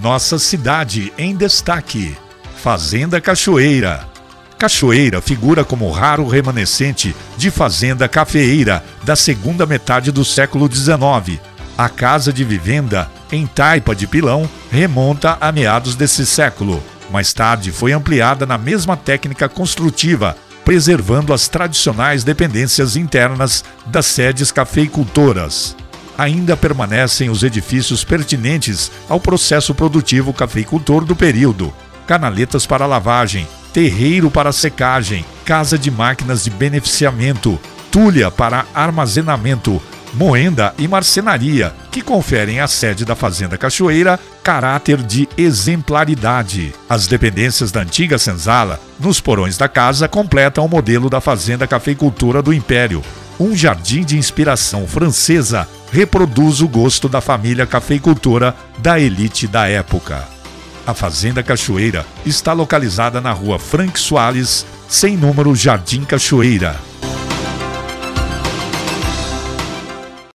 Nossa cidade em destaque. Fazenda Cachoeira. Cachoeira figura como raro remanescente de fazenda cafeeira da segunda metade do século XIX. A casa de vivenda, em Taipa de Pilão, remonta a meados desse século. Mais tarde foi ampliada na mesma técnica construtiva, preservando as tradicionais dependências internas das sedes cafeicultoras. Ainda permanecem os edifícios pertinentes ao processo produtivo cafeicultor do período: canaletas para lavagem, terreiro para secagem, casa de máquinas de beneficiamento, tulha para armazenamento, moenda e marcenaria, que conferem à sede da Fazenda Cachoeira caráter de exemplaridade. As dependências da antiga senzala, nos porões da casa, completam o modelo da Fazenda Cafeicultura do Império. Um jardim de inspiração francesa reproduz o gosto da família cafeicultora da elite da época. A Fazenda Cachoeira está localizada na rua Frank Soares, sem número Jardim Cachoeira.